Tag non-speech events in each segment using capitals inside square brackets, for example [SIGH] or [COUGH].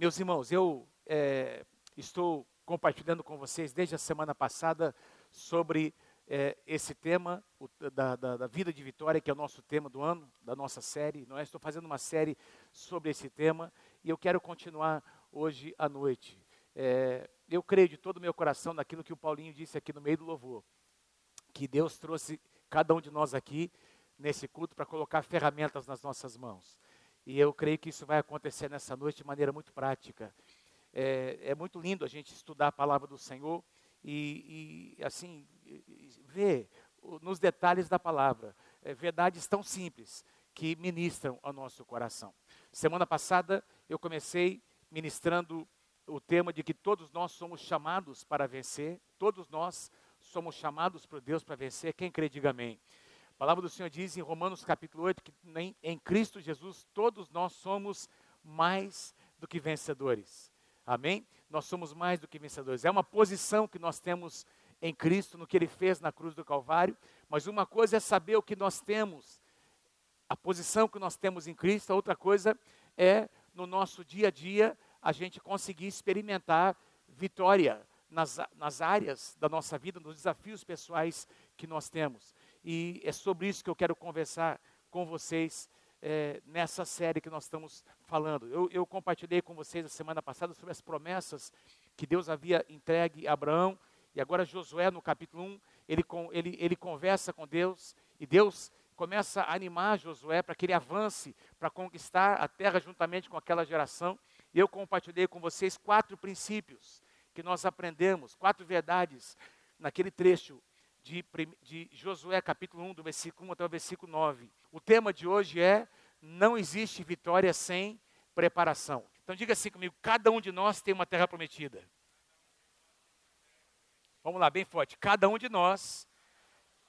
Meus irmãos, eu é, estou compartilhando com vocês desde a semana passada sobre é, esse tema o, da, da, da, vida de vitória, que é o nosso tema do ano, da nossa série. Não é? Estou fazendo uma série sobre esse tema e eu quero continuar hoje à noite. É, eu creio de todo o meu coração naquilo que o Paulinho disse aqui no meio do louvor, que Deus trouxe cada um de nós aqui nesse culto para colocar ferramentas nas nossas mãos. E eu creio que isso vai acontecer nessa noite de maneira muito prática. É, é muito lindo a gente estudar a palavra do Senhor e, e assim, ver nos detalhes da palavra é, verdades tão simples que ministram ao nosso coração. Semana passada eu comecei ministrando o tema de que todos nós somos chamados para vencer, todos nós somos chamados por Deus para vencer. Quem crê, diga amém. A palavra do Senhor diz em Romanos capítulo 8 que em, em Cristo Jesus todos nós somos mais do que vencedores. Amém? Nós somos mais do que vencedores. É uma posição que nós temos em Cristo, no que Ele fez na cruz do Calvário, mas uma coisa é saber o que nós temos, a posição que nós temos em Cristo, a outra coisa é, no nosso dia a dia, a gente conseguir experimentar vitória nas, nas áreas da nossa vida, nos desafios pessoais que nós temos. E é sobre isso que eu quero conversar com vocês é, nessa série que nós estamos falando. Eu, eu, compartilhei com vocês a semana passada sobre as promessas que Deus havia entregue a Abraão, e agora Josué, no capítulo 1, ele, ele, ele conversa com Deus, e Deus começa a animar Josué para que ele avance, para conquistar a terra juntamente com aquela geração. E eu compartilhei com vocês quatro princípios que nós aprendemos, quatro verdades naquele trecho de, de Josué, capítulo 1, do versículo 1 até o versículo 9. O tema de hoje é: Não existe vitória sem preparação. Então diga assim comigo: cada um de nós tem uma terra prometida. Vamos lá, bem forte. Cada um de nós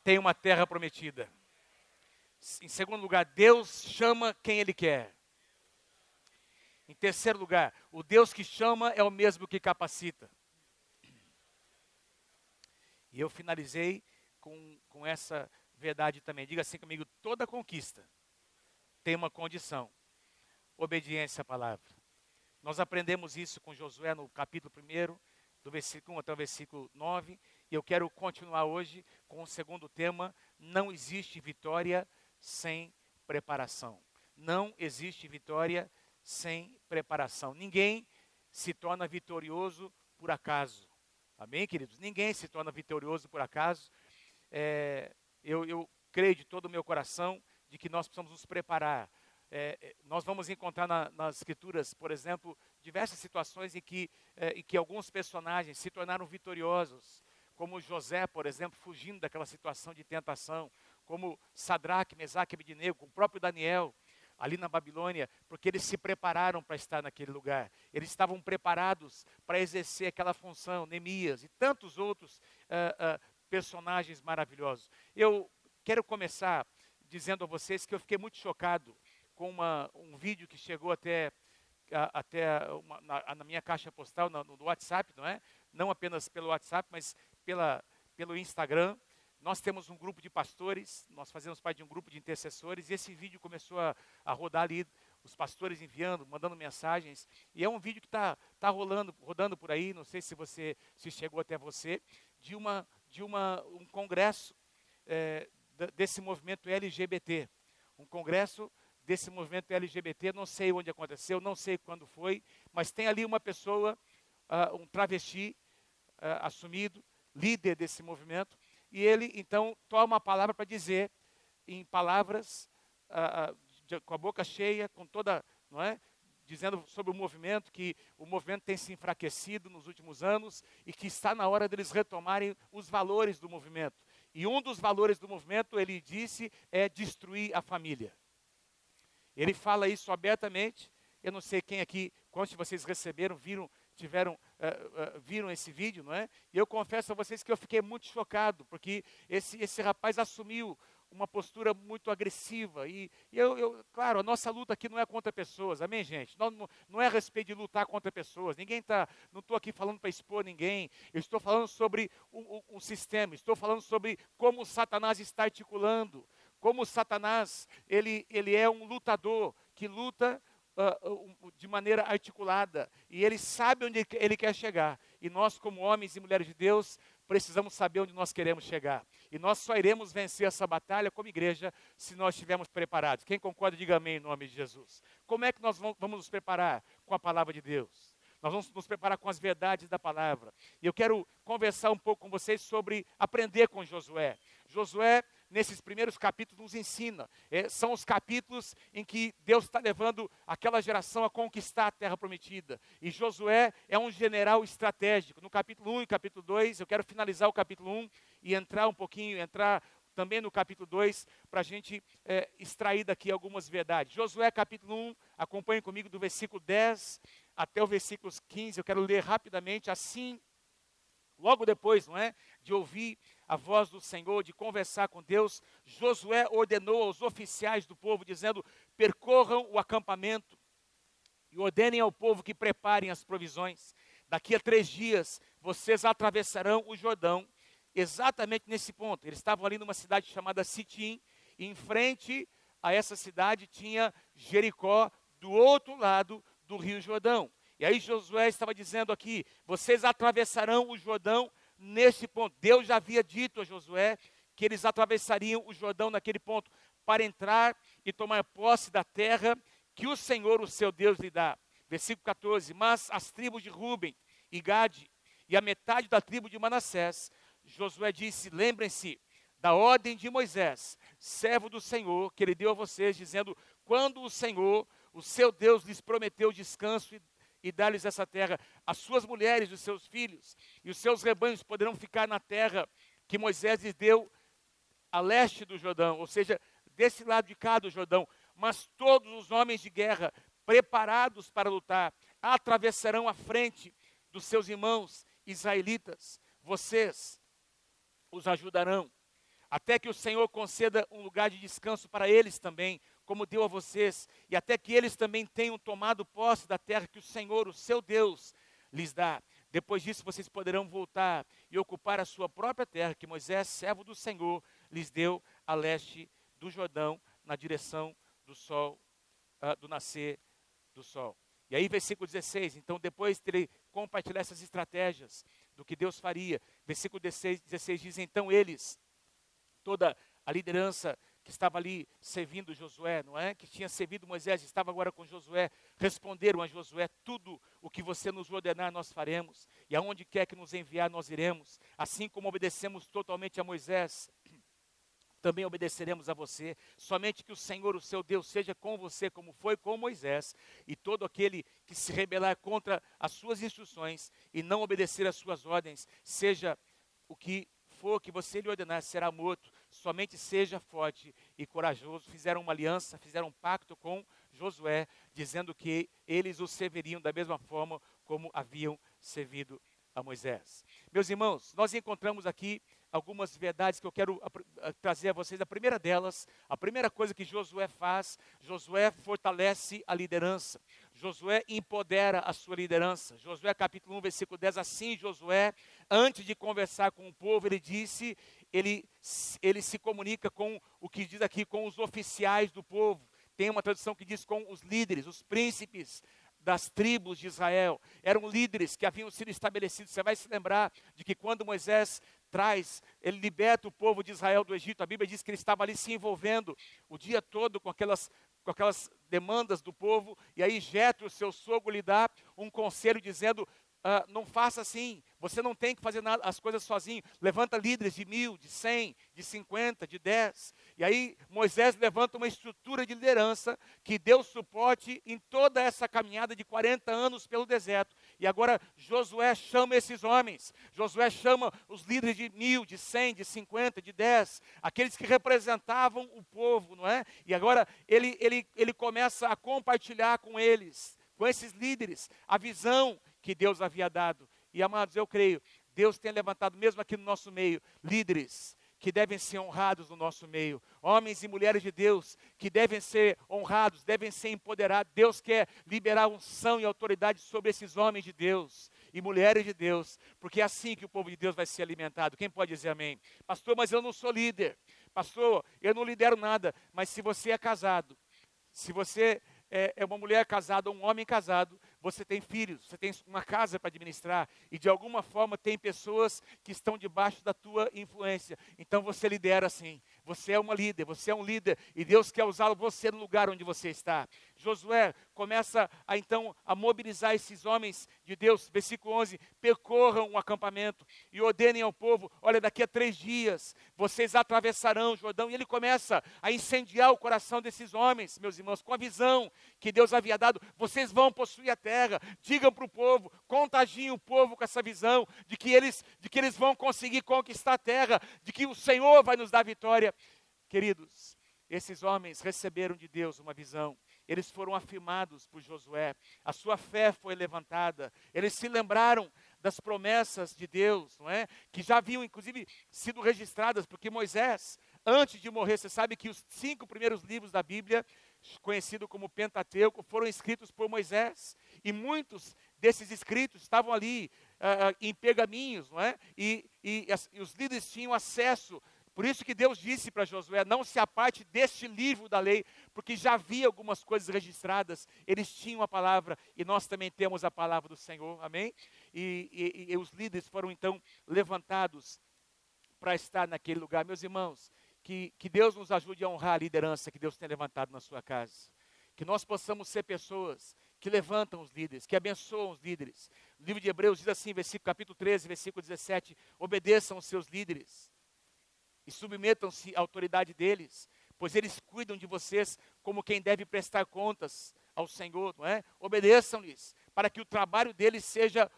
tem uma terra prometida. Em segundo lugar, Deus chama quem Ele quer. Em terceiro lugar, o Deus que chama é o mesmo que capacita. E eu finalizei com, com essa verdade também. Diga assim comigo: toda conquista tem uma condição: obediência à palavra. Nós aprendemos isso com Josué no capítulo 1, do versículo 1 até o versículo 9. E eu quero continuar hoje com o segundo tema: não existe vitória sem preparação. Não existe vitória sem preparação. Ninguém se torna vitorioso por acaso. Amém, queridos? Ninguém se torna vitorioso por acaso. É, eu, eu, creio de todo o meu coração de que nós precisamos nos preparar. É, é, nós vamos encontrar na, nas escrituras, por exemplo, diversas situações em que, é, em que alguns personagens se tornaram vitoriosos, como José, por exemplo, fugindo daquela situação de tentação, como Sadraque, Mesaque Abednego, o próprio Daniel, ali na Babilônia, porque eles se prepararam para estar naquele lugar. Eles estavam preparados para exercer aquela função, Neemias e tantos outros uh, uh, personagens maravilhosos. Eu quero começar dizendo a vocês que eu fiquei muito chocado com uma, um vídeo que chegou até, a, até uma, na, na, minha caixa postal, no, no WhatsApp, não é? Não apenas pelo WhatsApp, mas pela, pelo Instagram. Nós temos um grupo de pastores, nós fazemos parte de um grupo de intercessores, e esse vídeo começou a, a rodar ali, os pastores enviando, mandando mensagens, e é um vídeo que está tá rolando, rodando por aí, não sei se você se chegou até você, de, uma, de uma, um congresso é, desse movimento LGBT. Um congresso desse movimento LGBT, não sei onde aconteceu, não sei quando foi, mas tem ali uma pessoa, uh, um travesti uh, assumido, líder desse movimento, e ele então toma a palavra para dizer, em palavras, uh, de, com a boca cheia, com toda, não é? Dizendo sobre o movimento, que o movimento tem se enfraquecido nos últimos anos e que está na hora deles retomarem os valores do movimento. E um dos valores do movimento, ele disse, é destruir a família. Ele fala isso abertamente. Eu não sei quem aqui, quantos de vocês receberam, viram tiveram, uh, uh, viram esse vídeo, não é? E eu confesso a vocês que eu fiquei muito chocado, porque esse, esse rapaz assumiu uma postura muito agressiva. E, e eu, eu, claro, a nossa luta aqui não é contra pessoas, amém, gente? Não, não, é a respeito de lutar contra pessoas. Ninguém está, não estou aqui falando para expor ninguém. Eu estou falando sobre um, um, um sistema, estou falando sobre como Satanás está articulando, como Satanás ele, ele é um lutador que luta uh, de maneira articulada e ele sabe onde ele quer chegar. E nós, como homens e mulheres de Deus, precisamos saber onde nós queremos chegar. E nós só iremos vencer essa batalha como igreja se nós estivermos preparados. Quem concorda, diga amém em nome de Jesus. Como é que nós vamos nos preparar? Com a palavra de Deus. Nós vamos nos preparar com as verdades da palavra. E eu quero conversar um pouco com vocês sobre aprender com Josué. Josué nesses primeiros capítulos nos ensina. É, são os capítulos em que Deus está levando aquela geração a conquistar a terra prometida. E Josué é um general estratégico. No capítulo 1 e capítulo 2, eu quero finalizar o capítulo 1 e entrar um pouquinho, entrar também no capítulo 2, para a gente é, extrair daqui algumas verdades. Josué capítulo 1, acompanhe comigo do versículo 10 até o versículo 15, eu quero ler rapidamente, assim, logo depois, não é, de ouvir a voz do Senhor, de conversar com Deus, Josué ordenou aos oficiais do povo, dizendo: percorram o acampamento e ordenem ao povo que preparem as provisões. Daqui a três dias vocês atravessarão o Jordão, exatamente nesse ponto. Eles estavam ali numa cidade chamada Sitim, e em frente a essa cidade tinha Jericó, do outro lado do Rio Jordão. E aí Josué estava dizendo aqui: vocês atravessarão o Jordão nesse ponto. Deus já havia dito a Josué que eles atravessariam o Jordão naquele ponto para entrar e tomar posse da terra que o Senhor, o seu Deus, lhe dá. Versículo 14: Mas as tribos de Ruben e Gade e a metade da tribo de Manassés, Josué disse: Lembrem-se da ordem de Moisés, servo do Senhor, que ele deu a vocês, dizendo: Quando o Senhor, o seu Deus, lhes prometeu descanso e e dar-lhes essa terra. As suas mulheres, os seus filhos e os seus rebanhos poderão ficar na terra que Moisés lhes deu a leste do Jordão, ou seja, desse lado de cá do Jordão. Mas todos os homens de guerra, preparados para lutar, atravessarão a frente dos seus irmãos israelitas. Vocês os ajudarão, até que o Senhor conceda um lugar de descanso para eles também, como deu a vocês, e até que eles também tenham tomado posse da terra que o Senhor, o seu Deus, lhes dá. Depois disso, vocês poderão voltar e ocupar a sua própria terra, que Moisés, servo do Senhor, lhes deu a leste do Jordão, na direção do sol, uh, do nascer do sol. E aí, versículo 16, então, depois de ele compartilhar essas estratégias do que Deus faria, versículo 16, 16 diz: então eles, toda a liderança que estava ali servindo Josué, não é? Que tinha servido Moisés, estava agora com Josué, responderam a Josué: tudo o que você nos ordenar nós faremos, e aonde quer que nos enviar nós iremos, assim como obedecemos totalmente a Moisés. Também obedeceremos a você, somente que o Senhor, o seu Deus, seja com você, como foi com Moisés, e todo aquele que se rebelar contra as suas instruções e não obedecer às suas ordens, seja o que for que você lhe ordenar, será morto somente seja forte e corajoso. Fizeram uma aliança, fizeram um pacto com Josué, dizendo que eles o serviriam da mesma forma como haviam servido a Moisés. Meus irmãos, nós encontramos aqui algumas verdades que eu quero trazer a vocês. A primeira delas, a primeira coisa que Josué faz, Josué fortalece a liderança. Josué empodera a sua liderança. Josué capítulo 1, versículo 10, assim Josué, antes de conversar com o povo, ele disse, ele, ele se comunica com o que diz aqui, com os oficiais do povo. Tem uma tradução que diz com os líderes, os príncipes das tribos de Israel. Eram líderes que haviam sido estabelecidos. Você vai se lembrar de que quando Moisés traz, ele liberta o povo de Israel do Egito. A Bíblia diz que ele estava ali se envolvendo o dia todo com aquelas, com aquelas demandas do povo. E aí Jetro, seu sogro, lhe dá um conselho dizendo: Uh, não faça assim. Você não tem que fazer nada, as coisas sozinho. Levanta líderes de mil, de cem, de cinquenta, de dez. E aí Moisés levanta uma estrutura de liderança que deu suporte em toda essa caminhada de 40 anos pelo deserto. E agora Josué chama esses homens. Josué chama os líderes de mil, de cem, de cinquenta, de dez, aqueles que representavam o povo, não é? E agora ele, ele, ele começa a compartilhar com eles, com esses líderes, a visão que Deus havia dado. E amados, eu creio, Deus tem levantado, mesmo aqui no nosso meio, líderes que devem ser honrados no nosso meio, homens e mulheres de Deus que devem ser honrados, devem ser empoderados. Deus quer liberar unção e autoridade sobre esses homens de Deus e mulheres de Deus, porque é assim que o povo de Deus vai ser alimentado. Quem pode dizer amém? Pastor, mas eu não sou líder. Pastor, eu não lidero nada. Mas se você é casado, se você é, é uma mulher casada, um homem casado, você tem filhos, você tem uma casa para administrar e de alguma forma tem pessoas que estão debaixo da tua influência. Então você lidera assim. Você é uma líder, você é um líder e Deus quer usá-lo você no lugar onde você está. Josué começa a então a mobilizar esses homens de Deus, versículo 11: percorram o acampamento e ordenem ao povo: olha, daqui a três dias vocês atravessarão o Jordão. E ele começa a incendiar o coração desses homens, meus irmãos, com a visão que Deus havia dado: vocês vão possuir a terra. Digam para o povo, contagiem o povo com essa visão de que eles, de que eles vão conseguir conquistar a terra, de que o Senhor vai nos dar vitória. Queridos, esses homens receberam de Deus uma visão eles foram afirmados por Josué, a sua fé foi levantada, eles se lembraram das promessas de Deus, não é? Que já haviam inclusive sido registradas, porque Moisés, antes de morrer, você sabe que os cinco primeiros livros da Bíblia, conhecido como Pentateuco, foram escritos por Moisés, e muitos desses escritos estavam ali uh, em pergaminhos, não é? E, e, e os líderes tinham acesso por isso que Deus disse para Josué: não se aparte deste livro da lei, porque já havia algumas coisas registradas, eles tinham a palavra e nós também temos a palavra do Senhor, amém? E, e, e os líderes foram então levantados para estar naquele lugar. Meus irmãos, que, que Deus nos ajude a honrar a liderança que Deus tem levantado na sua casa. Que nós possamos ser pessoas que levantam os líderes, que abençoam os líderes. O livro de Hebreus diz assim, versículo, capítulo 13, versículo 17: obedeçam os seus líderes e submetam-se à autoridade deles, pois eles cuidam de vocês como quem deve prestar contas ao Senhor, não é? Obedeçam-lhes, para que o trabalho deles seja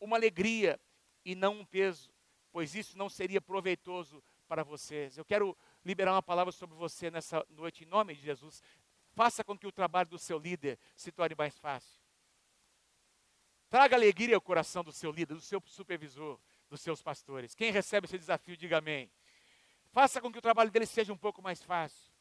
uma alegria e não um peso, pois isso não seria proveitoso para vocês. Eu quero liberar uma palavra sobre você nessa noite, em nome de Jesus. Faça com que o trabalho do seu líder se torne mais fácil. Traga alegria ao coração do seu líder, do seu supervisor, dos seus pastores. Quem recebe esse desafio, diga amém. Faça com que o trabalho dele seja um pouco mais fácil,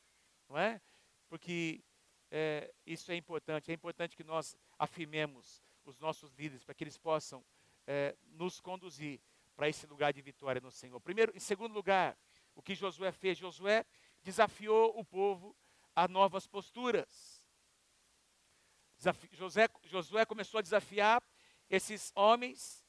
não é? Porque é, isso é importante. É importante que nós afirmemos os nossos líderes para que eles possam é, nos conduzir para esse lugar de vitória no Senhor. Primeiro, em segundo lugar, o que Josué fez? Josué desafiou o povo a novas posturas. José, Josué começou a desafiar esses homens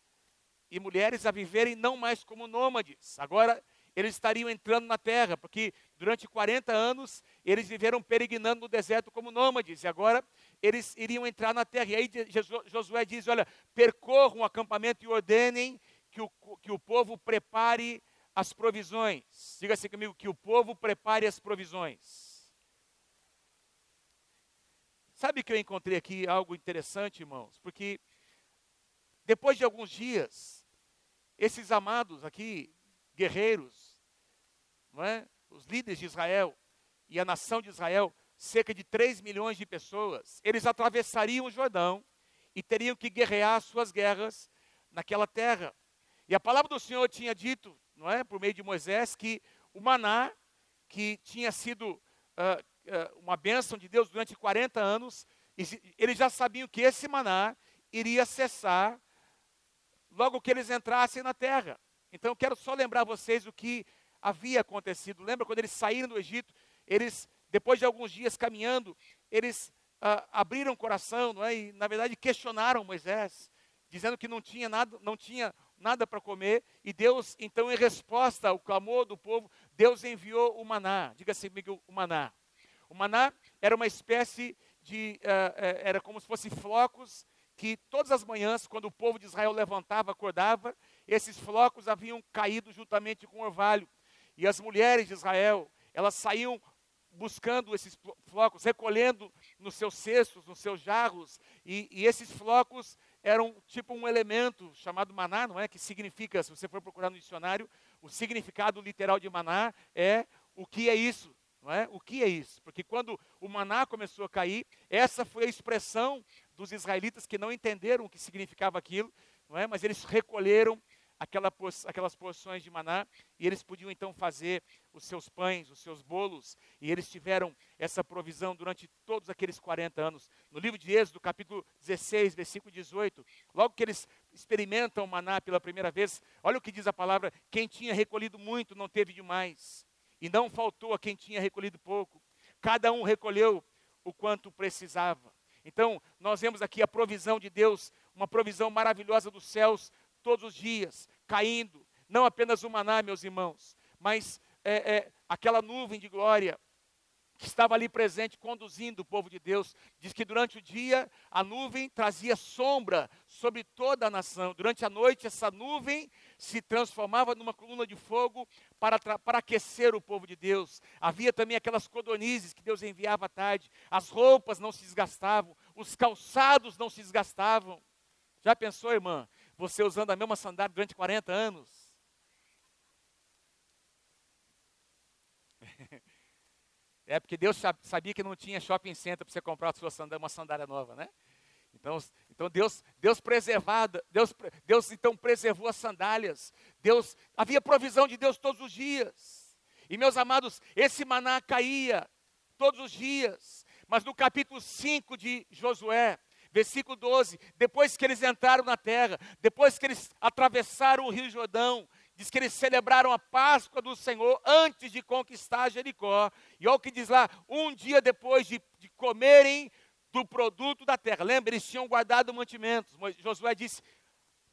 e mulheres a viverem não mais como nômades. Agora eles estariam entrando na terra, porque durante 40 anos eles viveram peregrinando no deserto como nômades, e agora eles iriam entrar na terra. E aí Josué diz: Olha, percorram o acampamento e ordenem que o, que o povo prepare as provisões. Diga assim comigo: que o povo prepare as provisões. Sabe que eu encontrei aqui algo interessante, irmãos? Porque depois de alguns dias, esses amados aqui, guerreiros, não é? os líderes de Israel e a nação de Israel, cerca de 3 milhões de pessoas, eles atravessariam o Jordão e teriam que guerrear suas guerras naquela terra. E a palavra do Senhor tinha dito, não é, por meio de Moisés, que o maná, que tinha sido uh, uh, uma bênção de Deus durante 40 anos, eles já sabiam que esse maná iria cessar logo que eles entrassem na terra. Então eu quero só lembrar vocês o que havia acontecido. Lembra quando eles saíram do Egito? Eles, depois de alguns dias caminhando, eles ah, abriram o coração, não é? E na verdade questionaram Moisés, dizendo que não tinha nada, não tinha nada para comer. E Deus, então, em resposta ao clamor do povo, Deus enviou o maná. Diga assim, o maná. O maná era uma espécie de, uh, uh, era como se fossem flocos que todas as manhãs, quando o povo de Israel levantava, acordava, esses flocos haviam caído juntamente com o orvalho. E as mulheres de Israel, elas saíam buscando esses flocos, recolhendo nos seus cestos, nos seus jarros, e, e, esses flocos eram tipo um elemento chamado maná, não é? Que significa, se você for procurar no dicionário, o significado literal de maná é o que é isso, não é? O que é isso? Porque quando o maná começou a cair, essa foi a expressão dos israelitas que não entenderam o que significava aquilo, não é? Mas eles recolheram aquela, aquelas porções de maná, e eles podiam então fazer os seus pães, os seus bolos, e eles tiveram essa provisão durante todos aqueles 40 anos. No livro de Êxodo, capítulo 16, versículo 18, logo que eles experimentam o maná pela primeira vez, olha o que diz a palavra: quem tinha recolhido muito não teve demais, e não faltou a quem tinha recolhido pouco. Cada um recolheu o quanto precisava. Então, nós vemos aqui a provisão de Deus, uma provisão maravilhosa dos céus, todos os dias, caindo. Não apenas o maná, meus irmãos, mas é, é, aquela nuvem de glória que estava ali presente, conduzindo o povo de Deus. Diz que durante o dia a nuvem trazia sombra sobre toda a nação. Durante a noite, essa nuvem se transformava numa coluna de fogo para, para aquecer o povo de Deus. Havia também aquelas codornizes que Deus enviava à tarde. As roupas não se desgastavam, os calçados não se desgastavam. Já pensou, irmã? Você usando a mesma sandália durante 40 anos? [LAUGHS] É porque Deus sabia que não tinha shopping center para você comprar sua sandália, uma sandália nova, né? Então, então Deus, Deus preservado, Deus, Deus então preservou as sandálias. Deus havia provisão de Deus todos os dias. E meus amados, esse maná caía todos os dias. Mas no capítulo 5 de Josué, versículo 12, depois que eles entraram na terra, depois que eles atravessaram o Rio Jordão, diz que eles celebraram a Páscoa do Senhor antes de conquistar Jericó. E olha o que diz lá, um dia depois de, de comerem do produto da terra. Lembra, eles tinham guardado mantimentos. Josué disse: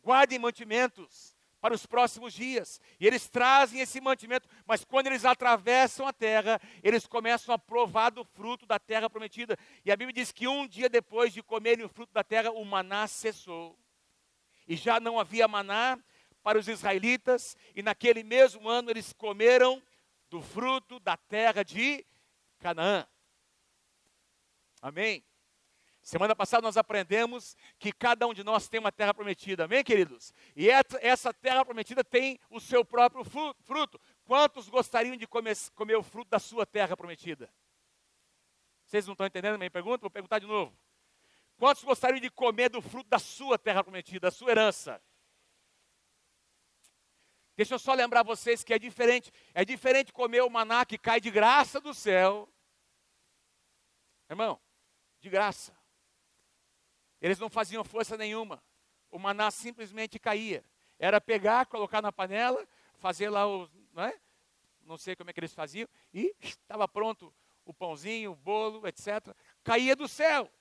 guardem mantimentos para os próximos dias. E eles trazem esse mantimento, mas quando eles atravessam a terra, eles começam a provar do fruto da terra prometida. E a Bíblia diz que um dia depois de comerem o fruto da terra, o maná cessou. E já não havia maná, para os israelitas, e naquele mesmo ano eles comeram do fruto da terra de Canaã. Amém? Semana passada nós aprendemos que cada um de nós tem uma terra prometida, amém, queridos? E essa terra prometida tem o seu próprio fruto. Quantos gostariam de comer, comer o fruto da sua terra prometida? Vocês não estão entendendo a minha pergunta? Vou perguntar de novo. Quantos gostariam de comer do fruto da sua terra prometida, da sua herança? Deixa eu só lembrar vocês que é diferente. É diferente comer o maná que cai de graça do céu. Irmão, de graça. Eles não faziam força nenhuma. O maná simplesmente caía. Era pegar, colocar na panela, fazer lá os. Não, é? não sei como é que eles faziam, e estava pronto o pãozinho, o bolo, etc. Caía do céu.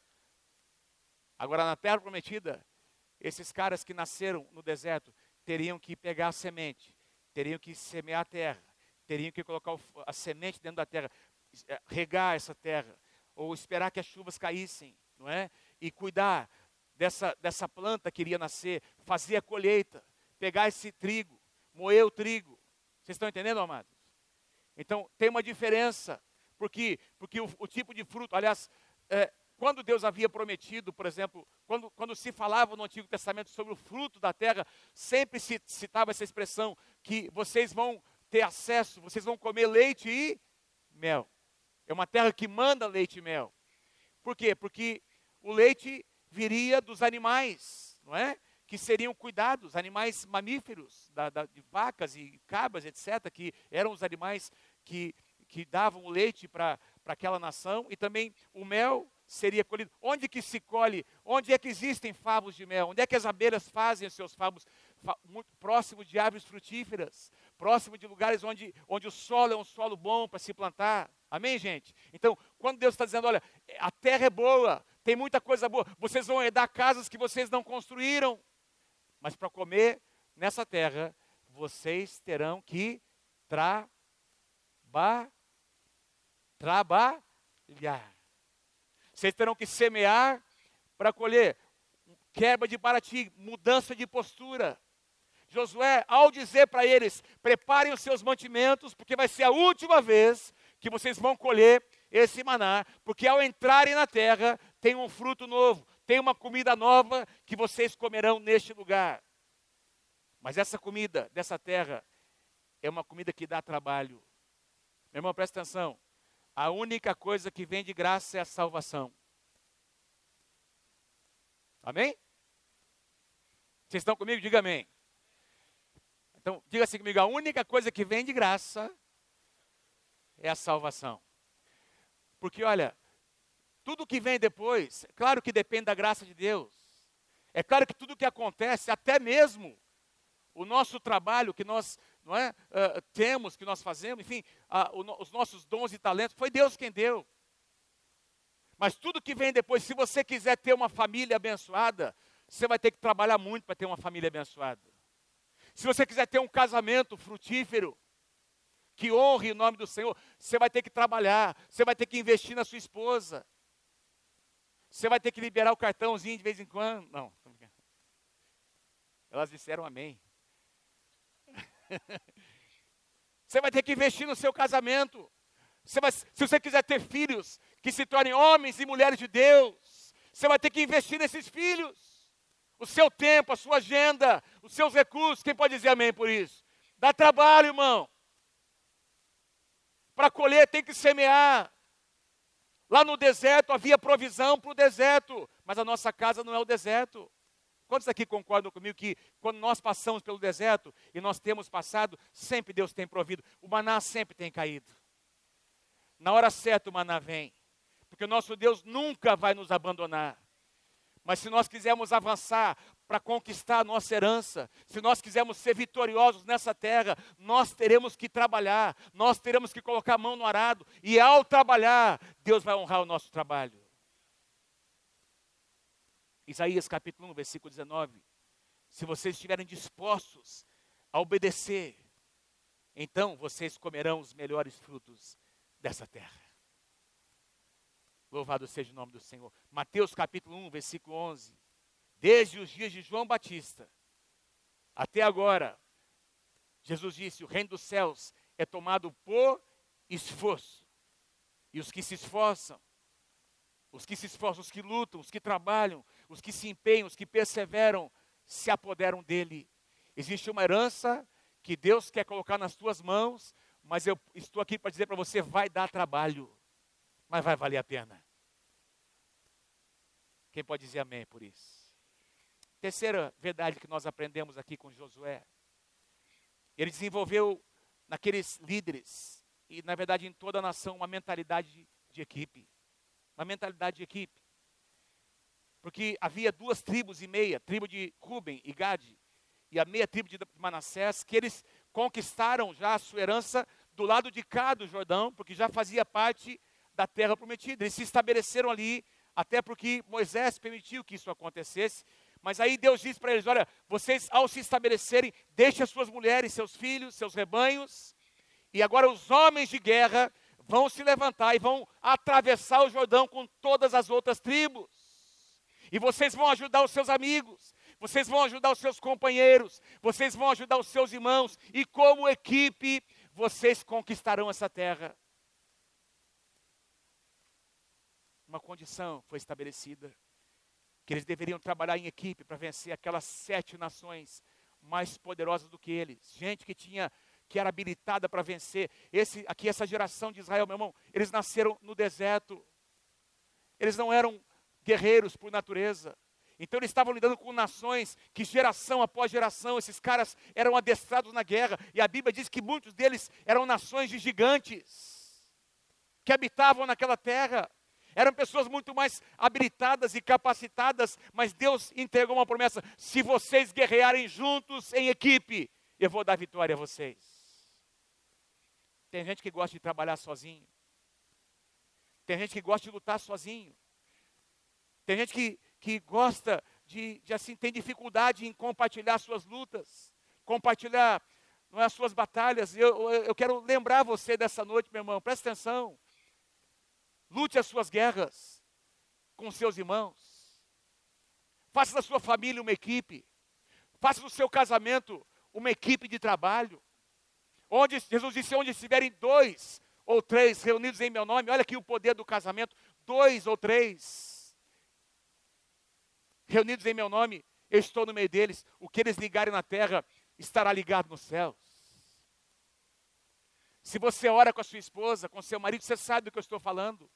Agora, na terra prometida, esses caras que nasceram no deserto, teriam que pegar a semente, teriam que semear a terra, teriam que colocar a semente dentro da terra, eh, regar essa terra, ou esperar que as chuvas caíssem, não é? E cuidar dessa, dessa planta que iria nascer, fazer a colheita, pegar esse trigo, moer o trigo. Vocês estão entendendo, amados? Então, tem uma diferença, porque, porque o, o tipo de fruto, aliás, é, quando Deus havia prometido, por exemplo, quando, quando se falava no Antigo Testamento sobre o fruto da terra, sempre se citava essa expressão que vocês vão ter acesso, vocês vão comer leite e mel. É uma terra que manda leite e mel. Por quê? Porque o leite viria dos animais, não é? Que seriam cuidados, animais mamíferos, da, da, de vacas e cabras, etc., que eram os animais que, que davam o leite para aquela nação, e também o mel seria colhido. Onde que se colhe? Onde é que existem favos de mel? Onde é que as abelhas fazem os seus favos? Muito próximo de árvores frutíferas, próximo de lugares onde, onde o solo é um solo bom para se plantar. Amém, gente? Então, quando Deus está dizendo, olha, a terra é boa, tem muita coisa boa, vocês vão herdar casas que vocês não construíram, mas para comer nessa terra, vocês terão que trabalhar. Vocês terão que semear para colher. Quebra de paradigma, mudança de postura. Josué, ao dizer para eles: preparem os seus mantimentos, porque vai ser a última vez que vocês vão colher esse maná, porque ao entrarem na terra, tem um fruto novo, tem uma comida nova que vocês comerão neste lugar. Mas essa comida dessa terra é uma comida que dá trabalho. Meu irmão, presta atenção. A única coisa que vem de graça é a salvação. Amém? Vocês estão comigo? Diga amém. Então, diga assim comigo: a única coisa que vem de graça é a salvação. Porque, olha, tudo que vem depois, é claro que depende da graça de Deus. É claro que tudo que acontece, até mesmo o nosso trabalho que nós não é, uh, temos, que nós fazemos, enfim, uh, o, os nossos dons e talentos, foi Deus quem deu. Mas tudo que vem depois, se você quiser ter uma família abençoada, você vai ter que trabalhar muito para ter uma família abençoada. Se você quiser ter um casamento frutífero, que honre o nome do Senhor, você vai ter que trabalhar, você vai ter que investir na sua esposa. Você vai ter que liberar o cartãozinho de vez em quando. Não, elas disseram amém. [LAUGHS] Você vai ter que investir no seu casamento. Você vai, se você quiser ter filhos que se tornem homens e mulheres de Deus, você vai ter que investir nesses filhos. O seu tempo, a sua agenda, os seus recursos. Quem pode dizer amém por isso? Dá trabalho, irmão. Para colher tem que semear. Lá no deserto havia provisão para o deserto, mas a nossa casa não é o deserto. Quantos aqui concordam comigo que quando nós passamos pelo deserto e nós temos passado, sempre Deus tem provido, o maná sempre tem caído. Na hora certa o maná vem, porque o nosso Deus nunca vai nos abandonar. Mas se nós quisermos avançar para conquistar a nossa herança, se nós quisermos ser vitoriosos nessa terra, nós teremos que trabalhar, nós teremos que colocar a mão no arado, e ao trabalhar, Deus vai honrar o nosso trabalho. Isaías capítulo 1, versículo 19. Se vocês estiverem dispostos a obedecer, então vocês comerão os melhores frutos dessa terra. Louvado seja o nome do Senhor. Mateus capítulo 1, versículo 11. Desde os dias de João Batista até agora, Jesus disse: o reino dos céus é tomado por esforço. E os que se esforçam os que se esforçam, os que lutam, os que trabalham, os que se empenham, os que perseveram, se apoderam dele. Existe uma herança que Deus quer colocar nas tuas mãos, mas eu estou aqui para dizer para você: vai dar trabalho, mas vai valer a pena. Quem pode dizer amém por isso? Terceira verdade que nós aprendemos aqui com Josué. Ele desenvolveu naqueles líderes, e na verdade em toda a nação, uma mentalidade de, equipe uma mentalidade de equipe. Porque havia duas tribos e meia, tribo de Ruben e Gade, e a meia tribo de Manassés, que eles conquistaram já a sua herança do lado de cá do Jordão, porque já fazia parte da terra prometida. Eles se estabeleceram ali, até porque Moisés permitiu que isso acontecesse. Mas aí Deus disse para eles: olha, vocês ao se estabelecerem, deixem as suas mulheres, seus filhos, seus rebanhos, e agora os homens de guerra vão se levantar e vão atravessar o Jordão com todas as outras tribos. E vocês vão ajudar os seus amigos, vocês vão ajudar os seus companheiros, vocês vão ajudar os seus irmãos, e como equipe, vocês conquistarão essa terra. Uma condição foi estabelecida: que eles deveriam trabalhar em equipe para vencer aquelas sete nações mais poderosas do que eles. Gente que tinha que era habilitada para vencer. Esse aqui essa geração de Israel, meu irmão, eles nasceram no deserto. Eles não eram guerreiros por natureza. Então eles estavam lidando com nações que geração após geração esses caras eram adestrados na guerra, e a Bíblia diz que muitos deles eram nações de gigantes que habitavam naquela terra. Eram pessoas muito mais habilitadas e capacitadas, mas Deus entregou uma promessa: se vocês guerrearem juntos em equipe, eu vou dar vitória a vocês. Tem gente que gosta de trabalhar sozinho. Tem gente que gosta de lutar sozinho. Tem gente que, que gosta de, de, assim, tem dificuldade em compartilhar suas lutas, compartilhar não é, as suas batalhas. Eu, eu, eu quero lembrar você dessa noite, meu irmão, presta atenção. Lute as suas guerras com seus irmãos. Faça da sua família uma equipe. Faça do seu casamento uma equipe de trabalho. Onde Jesus disse: onde estiverem dois ou três reunidos em meu nome, olha aqui o poder do casamento: dois ou três reunidos em meu nome, eu estou no meio deles. O que eles ligarem na terra estará ligado nos céus. Se você ora com a sua esposa, com seu marido, você sabe do que eu estou falando.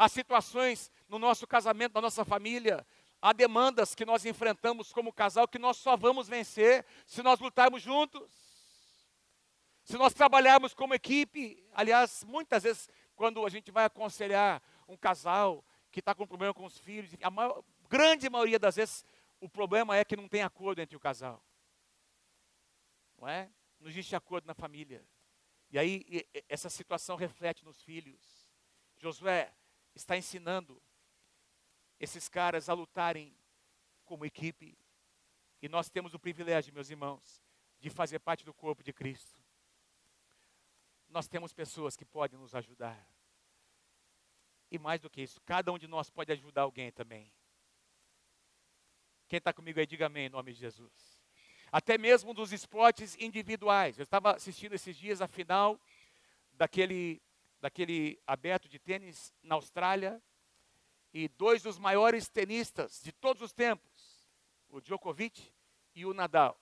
Há situações no nosso casamento, na nossa família, há demandas que nós enfrentamos como casal que nós só vamos vencer se nós lutarmos juntos. Se nós trabalharmos como equipe, aliás, muitas vezes, quando a gente vai aconselhar um casal que está com problema com os filhos, a maior, grande maioria das vezes, o problema é que não tem acordo entre o casal. Não é? Não existe acordo na família. E aí, essa situação reflete nos filhos. Josué está ensinando esses caras a lutarem como equipe. E nós temos o privilégio, meus irmãos, de fazer parte do corpo de Cristo. Nós temos pessoas que podem nos ajudar. E mais do que isso, cada um de nós pode ajudar alguém também. Quem está comigo aí, diga amém em nome de Jesus. Até mesmo dos esportes individuais. Eu estava assistindo esses dias a final daquele, daquele aberto de tênis na Austrália. E dois dos maiores tenistas de todos os tempos, o Djokovic e o Nadal.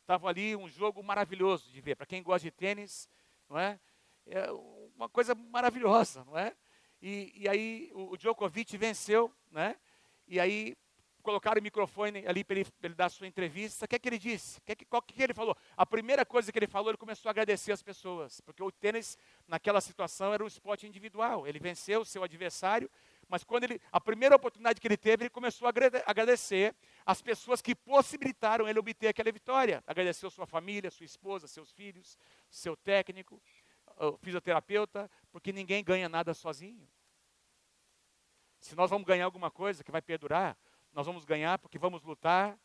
Estava ali um jogo maravilhoso de ver. Para quem gosta de tênis, não é? É uma coisa maravilhosa, não é? E, e aí o, o Djokovic venceu, né? E aí colocaram o microfone ali para ele, ele, dar a sua entrevista. O que é que ele disse? Que, é que, que ele falou? A primeira coisa que ele falou, ele começou a agradecer as pessoas, porque o tênis, naquela situação, era um esporte individual. Ele venceu o seu adversário, mas quando ele, a primeira oportunidade que ele teve, ele começou a agradecer as pessoas que possibilitaram ele obter aquela vitória. Agradeceu sua família, sua esposa, seus filhos, seu técnico, o fisioterapeuta, porque ninguém ganha nada sozinho. Se nós vamos ganhar alguma coisa que vai perdurar, nós vamos ganhar porque vamos lutar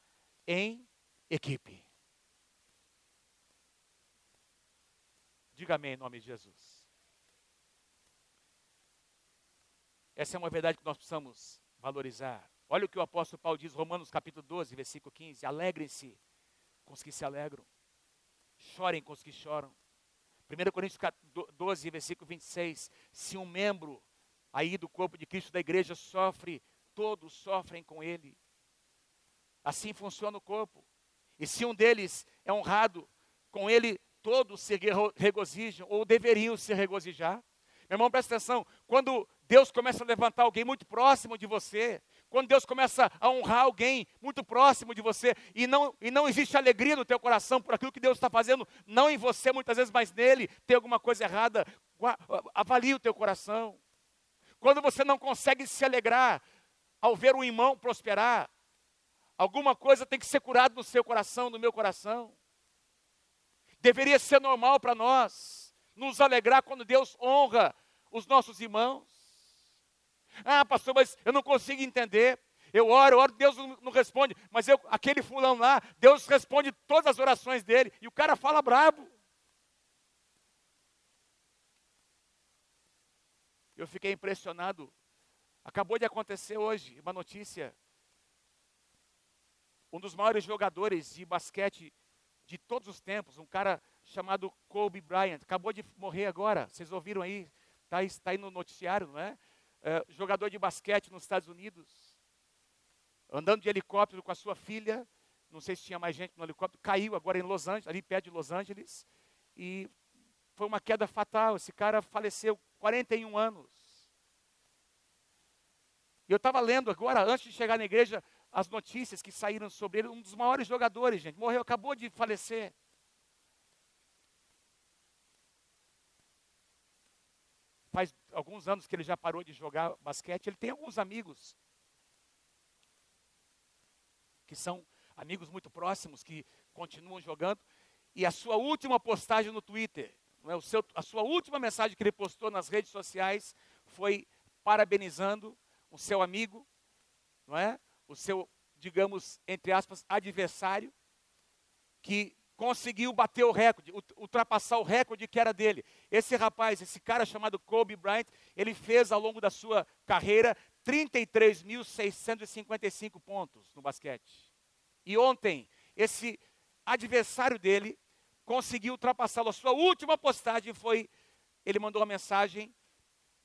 em equipe. Diga amém em nome de Jesus. Essa é uma verdade que nós precisamos valorizar. Olha o que o apóstolo Paulo diz, Romanos capítulo 12, versículo 15: Alegrem-se com os que se alegram, chorem com os que choram. 1 Coríntios 12, versículo 26: Se um membro aí do corpo de Cristo da igreja sofre todos sofrem com ele. Assim funciona o corpo. E se um deles é honrado, com ele todos se regozijam, ou deveriam se regozijar. Meu irmão, presta atenção: quando Deus começa a levantar alguém muito próximo de você, quando Deus começa a honrar alguém muito próximo de você, e não, e não existe alegria no teu coração por aquilo que Deus está fazendo, não em você muitas vezes, mas nele, tem alguma coisa errada, avalie o teu coração. Quando você não consegue se alegrar ao ver um irmão prosperar, alguma coisa tem que ser curada no seu coração, no meu coração. Deveria ser normal para nós nos alegrar quando Deus honra os nossos irmãos. Ah, pastor, mas eu não consigo entender. Eu oro, eu oro, Deus não, responde. Mas eu, aquele fulano lá, Deus responde todas as orações dele. E o cara fala brabo. Eu fiquei impressionado Acabou de acontecer hoje uma notícia. Um dos maiores jogadores de basquete de todos os tempos, um cara chamado Kobe Bryant, acabou de morrer agora. Vocês ouviram aí? Está aí, tá aí no noticiário, não é? é? Jogador de basquete nos Estados Unidos, andando de helicóptero com a sua filha. Não sei se tinha mais gente no helicóptero. Caiu agora em Los Angeles, ali perto de Los Angeles, e foi uma queda fatal. Esse cara faleceu 41 anos. Eu estava lendo agora, antes de chegar na igreja, as notícias que saíram sobre ele, um dos maiores jogadores, gente, morreu, acabou de falecer. Faz alguns anos que ele já parou de jogar basquete. Ele tem alguns amigos que são amigos muito próximos que continuam jogando. E a sua última postagem no Twitter, é, o seu, a sua última mensagem que ele postou nas redes sociais foi parabenizando o seu amigo, não é? O seu, digamos, entre aspas, adversário, que conseguiu bater o recorde, ultrapassar o recorde que era dele. Esse rapaz, esse cara chamado Kobe Bryant, ele fez ao longo da sua carreira 33.655 pontos no basquete. E ontem, esse adversário dele conseguiu ultrapassá-lo. A sua última postagem foi, ele mandou uma mensagem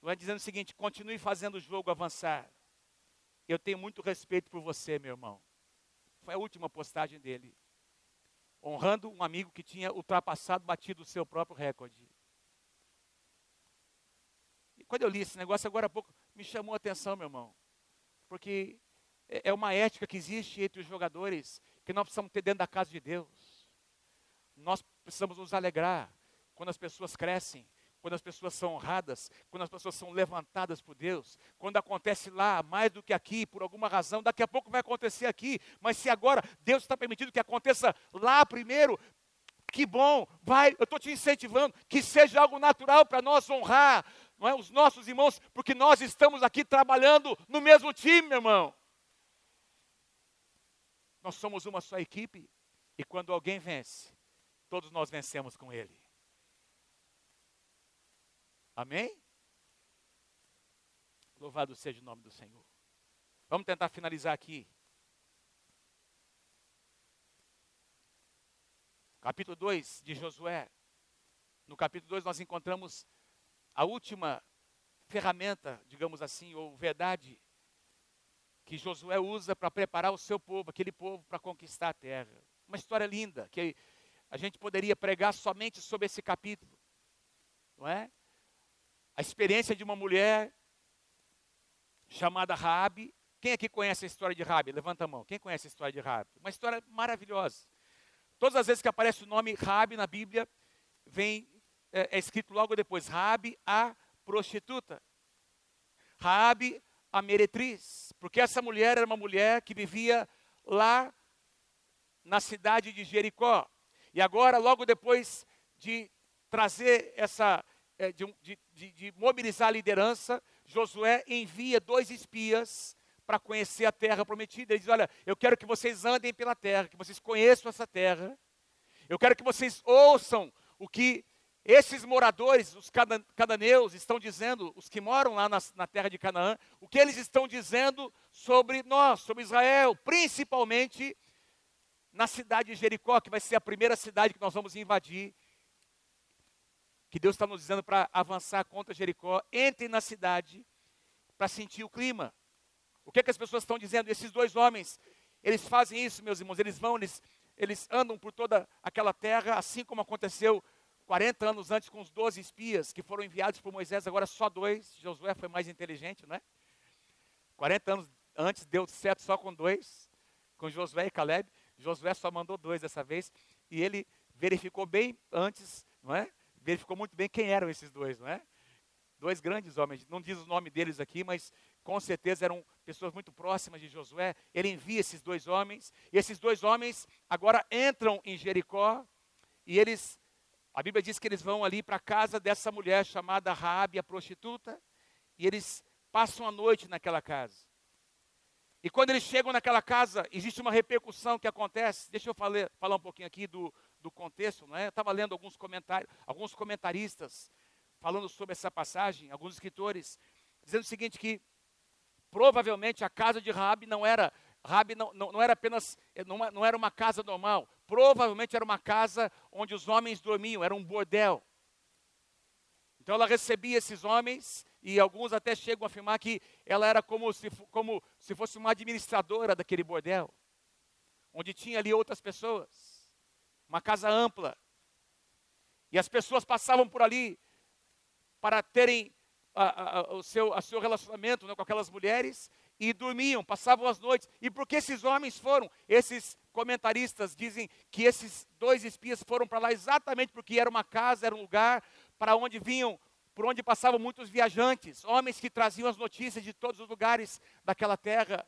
vai dizendo o seguinte: continue fazendo o jogo avançar. Eu tenho muito respeito por você, meu irmão. Foi a última postagem dele. Honrando um amigo que tinha ultrapassado, batido o seu próprio recorde. E quando eu li esse negócio agora há pouco, me chamou a atenção, meu irmão. Porque é, é uma ética que existe entre os jogadores que nós precisamos ter dentro da casa de Deus. Nós precisamos nos alegrar quando as pessoas crescem, quando as pessoas são honradas, quando as pessoas são levantadas por Deus, quando acontece lá mais do que aqui, por alguma razão, daqui a pouco vai acontecer aqui, mas se agora Deus está permitindo que aconteça lá primeiro, que bom, vai, eu estou te incentivando, que seja algo natural para nós honrar não é, os nossos irmãos, porque nós estamos aqui trabalhando no mesmo time, meu irmão. Nós somos uma só equipe e quando alguém vence, todos nós vencemos com ele. Amém? Louvado seja o nome do Senhor. Vamos tentar finalizar aqui. Capítulo 2 de Josué. No capítulo 2 nós encontramos a última ferramenta, digamos assim, ou verdade, que Josué usa para preparar o seu povo, aquele povo, para conquistar a terra. Uma história linda, que a gente poderia pregar somente sobre esse capítulo, não é? A experiência de uma mulher chamada Rabi. Quem aqui conhece a história de Rabi? Levanta a mão. Quem conhece a história de Rabi? Uma história maravilhosa. Todas as vezes que aparece o nome Rabi na Bíblia, vem é, é escrito logo depois Rabi a prostituta. Rabi a meretriz, porque essa mulher era uma mulher que vivia lá na cidade de Jericó. E agora, logo depois de trazer essa, de, de, de, de mobilizar a liderança, Josué envia dois espias para conhecer a terra prometida. Ele diz: Olha, eu quero que vocês andem pela terra, que vocês conheçam essa terra. Eu quero que vocês ouçam o que esses moradores, os cananeus, estão dizendo, os que moram lá na, na, terra de Canaã, o que eles estão dizendo sobre nós, sobre Israel, principalmente na cidade de Jericó, que vai ser a primeira cidade que nós vamos invadir. Que Deus está nos dizendo para avançar contra Jericó. Entrem na cidade para sentir o clima. O que, é que as pessoas estão dizendo? Esses dois homens, eles fazem isso, meus irmãos, eles vão, eles, eles andam por toda aquela terra, assim como aconteceu 40 anos antes com os 12 espias que foram enviados por Moisés, agora só dois. Josué foi mais inteligente, não é? 40 anos antes deu certo só com dois, com Josué e Caleb. Josué só mandou dois dessa vez e ele verificou bem antes, não é? Verificou muito bem quem eram esses dois, não é? Dois grandes homens, não diz o nome deles aqui, mas com certeza eram pessoas muito próximas de Josué. Ele envia esses dois homens, e esses dois homens agora entram em Jericó e eles a Bíblia diz que eles vão ali para a casa dessa mulher chamada Raabe, a prostituta, e eles passam a noite naquela casa. E quando eles chegam naquela casa, existe uma repercussão que acontece. Deixa eu falar, falar um pouquinho aqui do, do contexto, não é? Eu estava lendo alguns comentários, alguns comentaristas falando sobre essa passagem, alguns escritores, dizendo o seguinte que provavelmente a casa de Raabe não era Rabi não, não, não, era apenas, não, não era uma casa normal, provavelmente era uma casa onde os homens dormiam, era um bordel. Então ela recebia esses homens, e alguns até chegam a afirmar que ela era como se, como se fosse uma administradora daquele bordel, onde tinha ali outras pessoas, uma casa ampla. E as pessoas passavam por ali para terem a, a, o, seu, a seu relacionamento né, com aquelas mulheres, e dormiam, passavam as noites. E por que esses homens foram? Esses comentaristas dizem que esses dois espias foram para lá exatamente porque era uma casa, era um lugar para onde vinham, por onde passavam muitos viajantes, homens que traziam as notícias de todos os lugares daquela terra.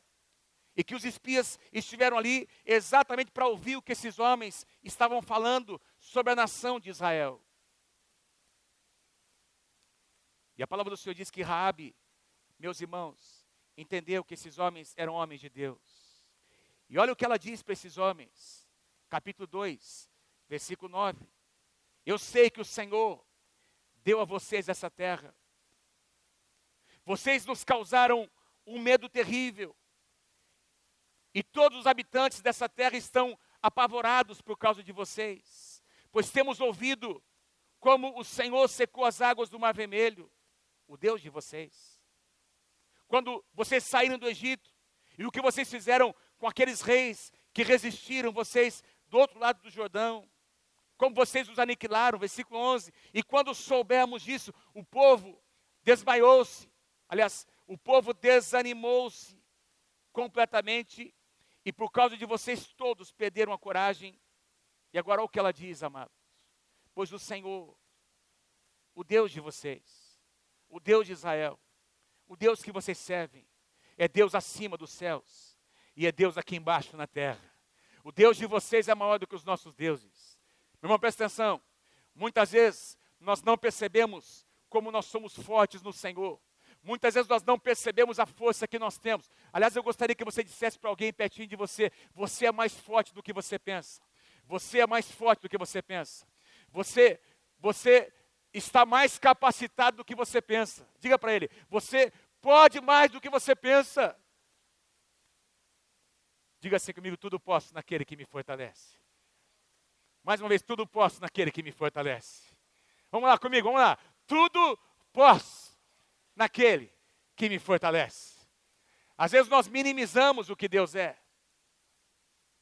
E que os espias estiveram ali exatamente para ouvir o que esses homens estavam falando sobre a nação de Israel. E a palavra do Senhor diz que Raabe, meus irmãos, entendeu que esses homens eram homens de Deus. E olha o que ela diz para esses homens, capítulo 2, versículo 9: Eu sei que o Senhor deu a vocês essa terra, vocês nos causaram um medo terrível, e todos os habitantes dessa terra estão apavorados por causa de vocês, pois temos ouvido como o Senhor secou as águas do Mar Vermelho, o Deus de vocês quando vocês saíram do Egito, e o que vocês fizeram com aqueles reis que resistiram vocês do outro lado do Jordão, como vocês os aniquilaram, versículo 11. E quando soubermos disso, o povo desmaiou-se, aliás, o povo desanimou-se completamente, e por causa de vocês todos perderam a coragem. E agora olha o que ela diz, amados: Pois o Senhor, o Deus de vocês, o Deus de Israel, o Deus que vocês servem é Deus acima dos céus e é Deus aqui embaixo na terra. O Deus de vocês é maior do que os nossos deuses. Meu irmão, presta atenção. Muitas vezes nós não percebemos como nós somos fortes no Senhor. Muitas vezes nós não percebemos a força que nós temos. Aliás, eu gostaria que você dissesse para alguém pertinho de você: você é mais forte do que você pensa. Você é mais forte do que você pensa. Você, você está mais capacitado do que você pensa. Diga para ele: você pode mais do que você pensa. Diga assim comigo: tudo posso naquele que me fortalece. Mais uma vez, tudo posso naquele que me fortalece. Vamos lá comigo, vamos lá. Tudo posso naquele que me fortalece. Às vezes nós minimizamos o que Deus é.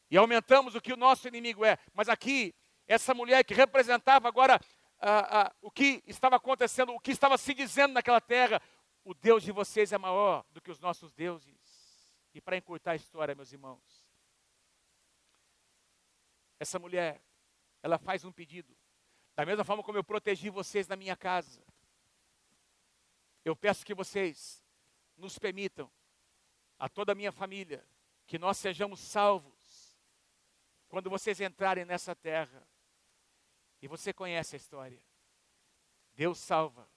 E aumentamos o que o nosso inimigo é. Mas aqui, essa mulher que representava agora ah, ah, o que estava acontecendo, o que estava se dizendo naquela terra, o Deus de vocês é maior do que os nossos deuses. E para encurtar a história, meus irmãos, essa mulher, ela faz um pedido. Da mesma forma como eu protegi vocês na minha casa, eu peço que vocês nos permitam, a toda a minha família, que nós sejamos salvos quando vocês entrarem nessa terra. E você conhece a história. Deus salva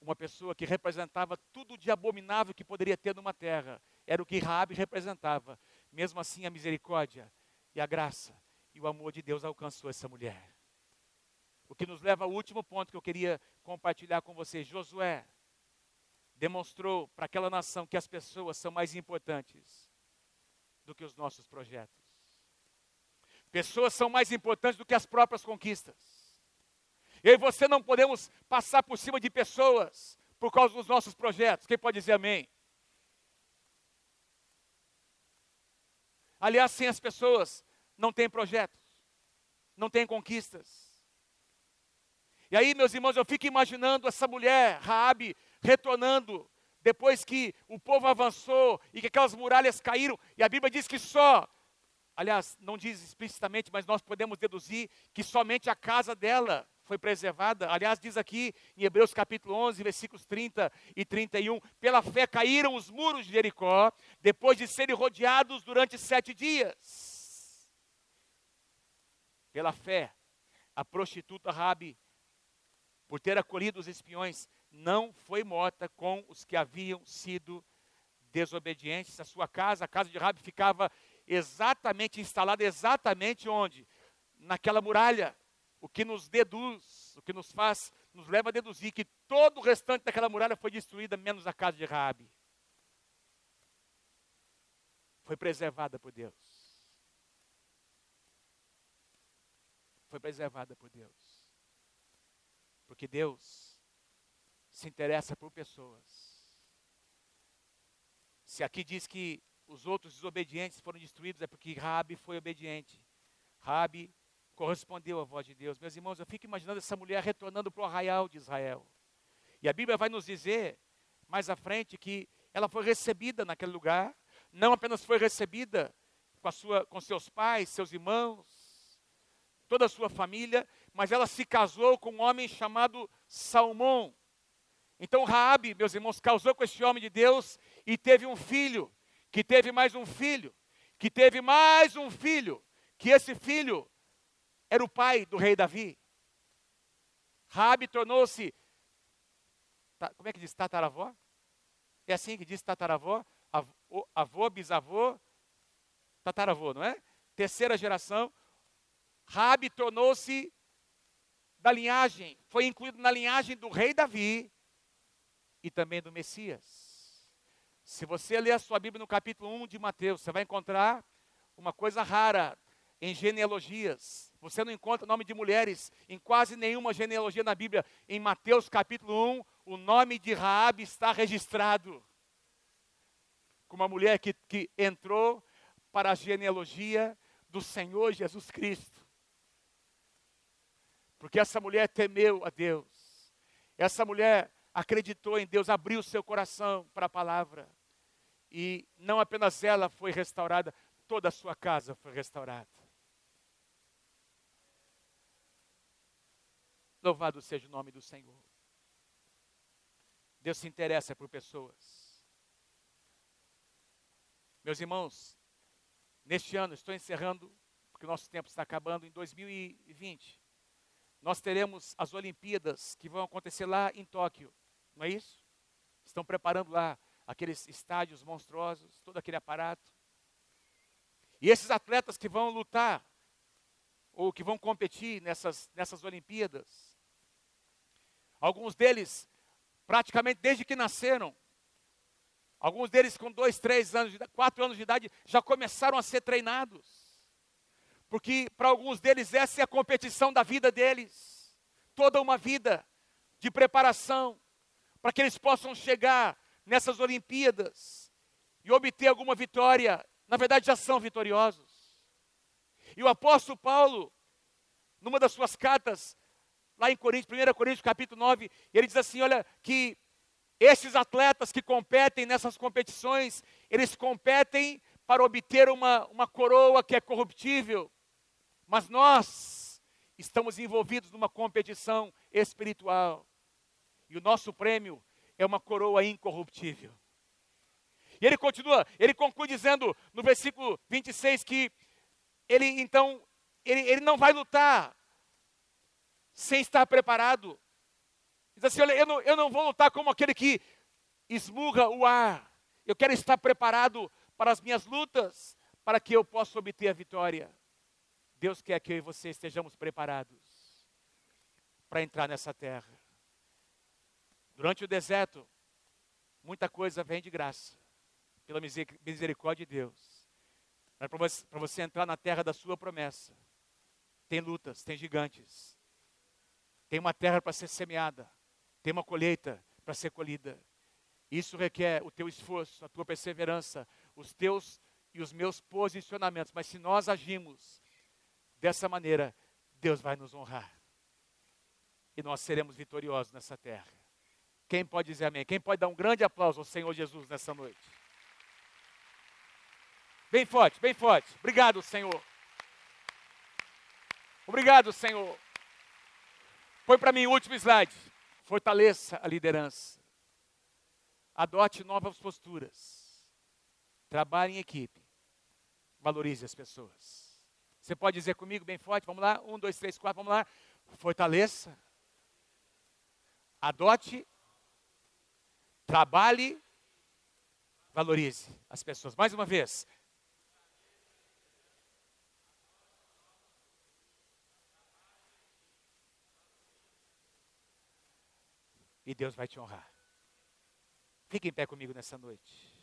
uma pessoa que representava tudo de abominável que poderia ter numa terra. Era o que Raabe representava. Mesmo assim, a misericórdia e a graça e o amor de Deus alcançou essa mulher. O que nos leva ao último ponto que eu queria compartilhar com vocês. Josué demonstrou para aquela nação que as pessoas são mais importantes do que os nossos projetos. Pessoas são mais importantes do que as próprias conquistas. Eu e você não podemos passar por cima de pessoas por causa dos nossos projetos. Quem pode dizer amém? Aliás, sem as pessoas, não tem projetos, não tem conquistas. E aí, meus irmãos, eu fico imaginando essa mulher, Raabe, retornando depois que o povo avançou e que aquelas muralhas caíram, e a Bíblia diz que só, aliás, não diz explicitamente, mas nós podemos deduzir que somente a casa dela foi preservada. Aliás, diz aqui em Hebreus capítulo 11, versículos 30 e 31, pela fé caíram os muros de Jericó, depois de serem rodeados durante sete dias. Pela fé, a prostituta Rabi, por ter acolhido os espiões, não foi morta com os que haviam sido desobedientes. A sua casa, a casa de Rabi, ficava exatamente instalada, exatamente onde? Naquela muralha. O que nos deduz, o que nos faz, nos leva a deduzir que todo o restante daquela muralha foi destruída, menos a casa de Rabi. Foi preservada por Deus. Foi preservada por Deus. Porque Deus se interessa por pessoas. Se aqui diz que os outros desobedientes foram destruídos, é porque Rabi foi obediente. Rabi correspondeu à voz de Deus. Meus irmãos, eu fico imaginando essa mulher retornando para o arraial de Israel. E a Bíblia vai nos dizer, mais à frente, que ela foi recebida naquele lugar. Não apenas foi recebida com, a sua, com seus pais, seus irmãos, toda a sua família, mas ela se casou com um homem chamado Salmão. Então Raabe, meus irmãos, causou com esse homem de Deus e teve um filho, que teve mais um filho, que teve mais um filho, que esse filho era o pai do rei Davi. Raabe tornou-se como é que diz tataravó? É assim que diz tataravó, avô, avô bisavô, tataravô, não é? Terceira geração. Rabi tornou-se da linhagem, foi incluído na linhagem do rei Davi, e também do Messias. Se você ler a sua Bíblia no capítulo 1 de Mateus, você vai encontrar uma coisa rara em genealogias. Você não encontra nome de mulheres em quase nenhuma genealogia na Bíblia. Em Mateus capítulo 1, o nome de Raabe está registrado. Como uma mulher que, que entrou para a genealogia do Senhor Jesus Cristo. Porque essa mulher temeu a Deus. Essa mulher acreditou em Deus, abriu seu coração para a palavra. E não apenas ela foi restaurada, toda a sua casa foi restaurada. Louvado seja o nome do Senhor. Deus se interessa por pessoas. Meus irmãos, neste ano, estou encerrando, porque o nosso tempo está acabando, em 2020. nós teremos as Olimpíadas que vão acontecer lá em Tóquio, não é isso? Estão preparando lá aqueles estádios monstruosos, todo aquele aparato. E esses atletas que vão lutar, ou que vão competir nessas, nessas Olimpíadas, alguns deles, praticamente desde que nasceram, alguns deles com dois, três anos, quatro anos de idade, já começaram a ser treinados. Porque para alguns deles essa é a competição da vida deles. Toda uma vida de preparação para que eles possam chegar nessas Olimpíadas e obter alguma vitória. Na verdade, já são vitoriosos. E o apóstolo Paulo, numa das suas cartas, lá em Coríntios, 1 Coríntios capítulo 9, ele diz assim: olha, que esses atletas que competem nessas competições, eles competem para obter uma, uma coroa que é corruptível, mas nós estamos envolvidos numa competição espiritual. E o nosso prêmio é uma coroa incorruptível. E ele continua, ele conclui dizendo no versículo 26 que ele então, ele, ele não vai lutar sem estar preparado. Diz assim: olha, eu não, eu não vou lutar como aquele que esmurra o ar. Eu quero estar preparado para as minhas lutas, para que eu possa obter a vitória. Deus quer que eu e você estejamos preparados para entrar nessa terra. Durante o deserto, muita coisa vem de graça, pela misericórdia de Deus. Mas para você, entrar na terra da sua promessa, tem lutas, tem gigantes, tem uma terra para ser semeada, tem uma colheita para ser colhida. Isso requer o teu esforço, a tua perseverança, os teus e os meus posicionamentos. Mas se nós agimos Dessa maneira, Deus vai nos honrar. E nós seremos vitoriosos nessa terra. Quem pode dizer amém? Quem pode dar um grande aplauso ao Senhor Jesus nessa noite? Bem forte, bem forte. Obrigado, Senhor. Obrigado, Senhor. Põe para mim o último slide. Fortaleça a liderança. Adote novas posturas. Trabalhe em equipe. Valorize as pessoas. Você pode dizer comigo bem forte? Vamos lá? Um, dois, três, quatro, vamos lá. Fortaleça. Adote. Trabalhe. Valorize as pessoas. Mais uma vez. E Deus vai te honrar. Fique em pé comigo nessa noite.